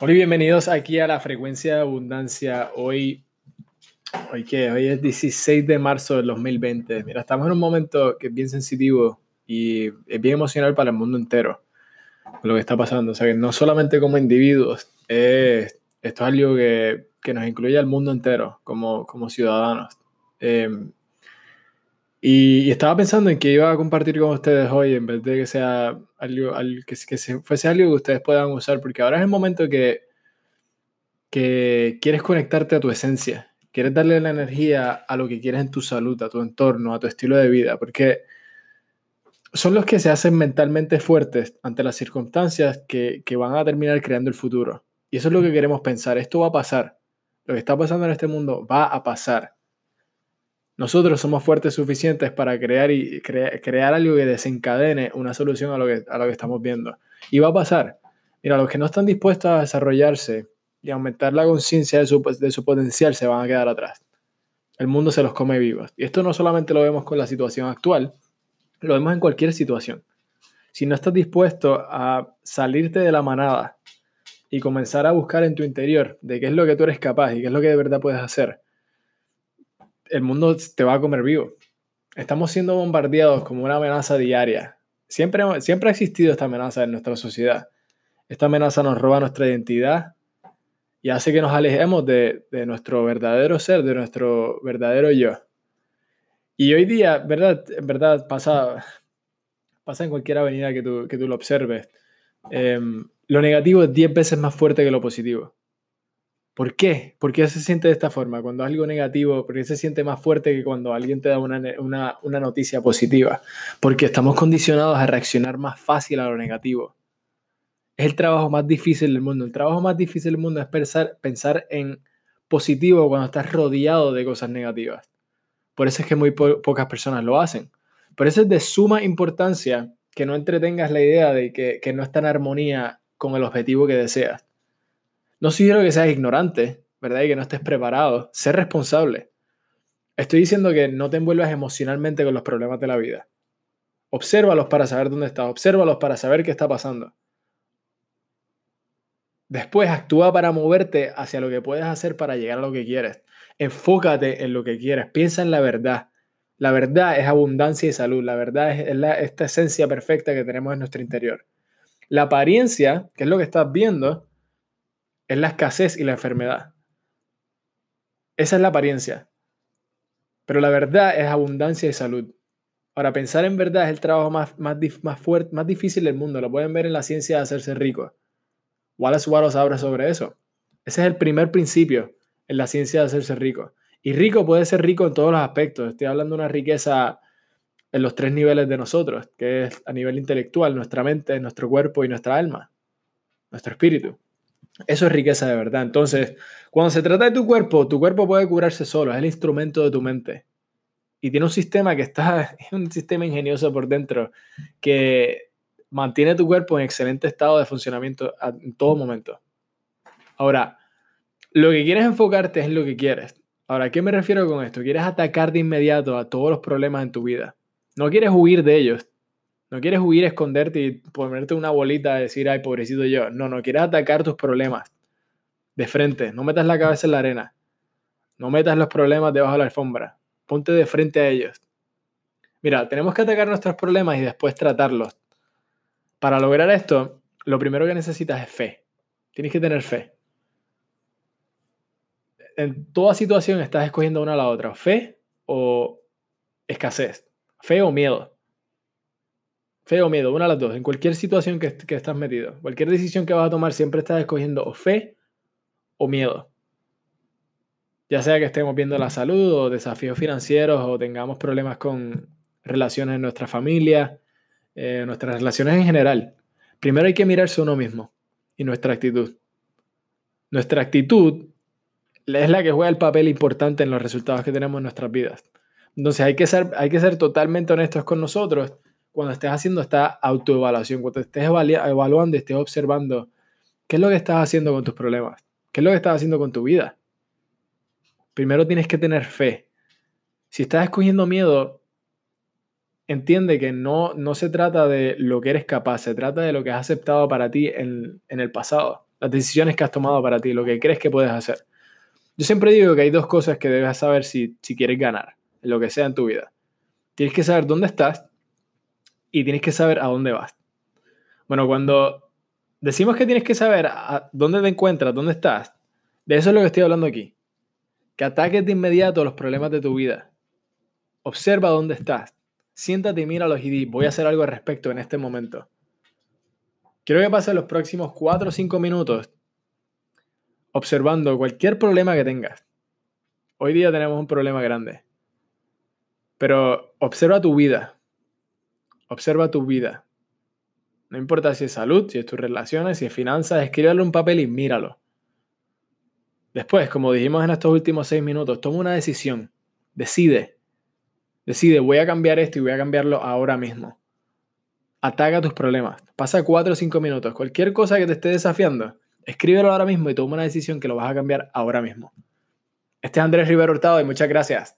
Hola y bienvenidos aquí a la frecuencia de abundancia. Hoy, hoy, ¿qué? hoy es 16 de marzo del 2020. Mira, estamos en un momento que es bien sensitivo y es bien emocional para el mundo entero lo que está pasando. O sea, que no solamente como individuos, esto es algo que, que, nos incluye al mundo entero como, como ciudadanos. Eh, y, estaba pensando en que iba a compartir con ustedes hoy en vez de que sea algo, que, que fuese algo que ustedes puedan usar, porque ahora es el momento que, que quieres conectarte a tu esencia, quieres darle la energía a lo que quieres en tu salud, a tu entorno, a tu estilo de vida, porque son los que se hacen mentalmente fuertes ante las circunstancias que, que van a terminar creando el futuro. Y eso es lo que queremos pensar, esto va a pasar. Lo que está pasando en este mundo va a pasar nosotros somos fuertes suficientes para crear, y crear algo que desencadene una solución a lo, que, a lo que estamos viendo. Y va a pasar. Mira, los que no están dispuestos a desarrollarse y aumentar la conciencia de su, de su potencial se van a quedar atrás. El mundo se los come vivos. Y esto no solamente lo vemos con la situación actual, lo vemos en cualquier situación. Si no estás dispuesto a salirte de la manada y comenzar a buscar en tu interior de qué es lo que tú eres capaz y qué es lo que de verdad puedes hacer, el mundo te va a comer vivo. Estamos siendo bombardeados como una amenaza diaria. Siempre, siempre ha existido esta amenaza en nuestra sociedad. Esta amenaza nos roba nuestra identidad y hace que nos alejemos de, nuestro verdadero ser, de nuestro verdadero yo. Y hoy día, ¿verdad? En verdad, pasa, pasa en cualquier avenida que tú, que tú lo observes. Em, lo negativo es 10 veces más fuerte que lo positivo. ¿Por qué? ¿Por qué se siente de esta forma? Cuando algo negativo, ¿por qué se siente más fuerte que cuando alguien te da una, una, noticia positiva? Porque estamos condicionados a reaccionar más fácil a lo negativo. Es el trabajo más difícil del mundo. El trabajo más difícil del mundo es pensar, pensar en positivo cuando estás rodeado de cosas negativas. Por eso es que muy pocas personas lo hacen. Por eso es de suma importancia que no entretengas la idea de que, que no está en armonía con el objetivo que deseas. No sugiero que seas ignorante, ¿verdad? Y que no estés preparado. Sé responsable. Estoy diciendo que no te envuelvas emocionalmente con los problemas de la vida. Obsérvalos para saber dónde estás. Obsérvalos para saber qué está pasando. Después actúa para moverte hacia lo que puedes hacer para llegar a lo que quieres. Enfócate en lo que quieres. Piensa en la verdad. La verdad es abundancia y salud. La verdad es, esta esencia perfecta que tenemos en nuestro interior. La apariencia, que es lo que estás viendo, es la escasez y la enfermedad. Esa es la apariencia. Pero la verdad es abundancia y salud. Ahora, pensar en verdad es el trabajo más, más, más, fuerte, más difícil del mundo. Lo pueden ver en la ciencia de hacerse rico. Wallace Wallace habla sobre eso. Ese es el primer principio en la ciencia de hacerse rico. Y rico puede ser rico en todos los aspectos. Estoy hablando de una riqueza en los tres niveles de nosotros, que es a nivel intelectual, nuestra mente, nuestro cuerpo y nuestra alma, nuestro espíritu. Eso es riqueza de verdad. Entonces, cuando se trata de tu cuerpo, tu cuerpo puede curarse solo, es el instrumento de tu mente. Y tiene un sistema que está, es un sistema ingenioso por dentro, que mantiene tu cuerpo en excelente estado de funcionamiento en todo momento. Ahora, lo que quieres enfocarte es lo que quieres. Ahora, ¿a qué me refiero con esto? Quieres atacar de inmediato a todos los problemas en tu vida. No quieres huir de ellos, no quieres huir, esconderte y ponerte una bolita y decir, ay, pobrecito yo. No, no quieres atacar tus problemas de frente. No metas la cabeza en la arena. No metas los problemas debajo de la alfombra. Ponte de frente a ellos. Mira, tenemos que atacar nuestros problemas y después tratarlos. Para lograr esto, lo primero que necesitas es fe. Tienes que tener fe. En toda situación estás escogiendo una a la otra, fe o escasez, fe o miedo. Fe o miedo, una de las dos. En cualquier situación que, que estás metido, cualquier decisión que vas a tomar, siempre estás escogiendo o fe o miedo. Ya sea que estemos viendo la salud o desafíos financieros o tengamos problemas con relaciones en nuestra familia, eh, nuestras relaciones en general. Primero hay que mirarse uno mismo y nuestra actitud. Nuestra actitud es la que juega el papel importante en los resultados que tenemos en nuestras vidas. Entonces hay que ser, hay que ser totalmente honestos con nosotros cuando estés haciendo esta autoevaluación, cuando estés evaluando estés observando qué es lo que estás haciendo con tus problemas, qué es lo que estás haciendo con tu vida. Primero tienes que tener fe. Si estás escogiendo miedo, entiende que no, no se trata de lo que eres capaz, se trata de lo que has aceptado para ti en, en el pasado. las decisiones que has tomado para ti, lo que crees que puedes hacer. Yo siempre digo que hay dos cosas que debes saber si, si quieres ganar, en lo que sea en tu vida. Tienes que saber dónde estás y tienes que saber a dónde vas. Bueno, cuando decimos que tienes que saber a dónde te encuentras, dónde estás, de eso es lo que estoy hablando aquí. Que ataques de inmediato los problemas de tu vida. Observa dónde estás. Siéntate y míralos y di, voy a hacer algo al respecto en este momento. Quiero que pases los próximos 4 o 5 minutos observando cualquier problema que tengas. Hoy día tenemos un problema grande. Pero observa tu vida. Observa tu vida. No importa si es salud, si es tus relaciones, si es finanzas, escríbelo en un papel y míralo. Después, como dijimos en estos últimos seis minutos, toma una decisión. Decide. Decide, voy a cambiar esto y voy a cambiarlo ahora mismo. Ataca tus problemas. Pasa cuatro o cinco minutos. Cualquier cosa que te esté desafiando, escríbelo ahora mismo y toma una decisión que lo vas a cambiar ahora mismo. Este es Andrés Rivero Hurtado y muchas gracias.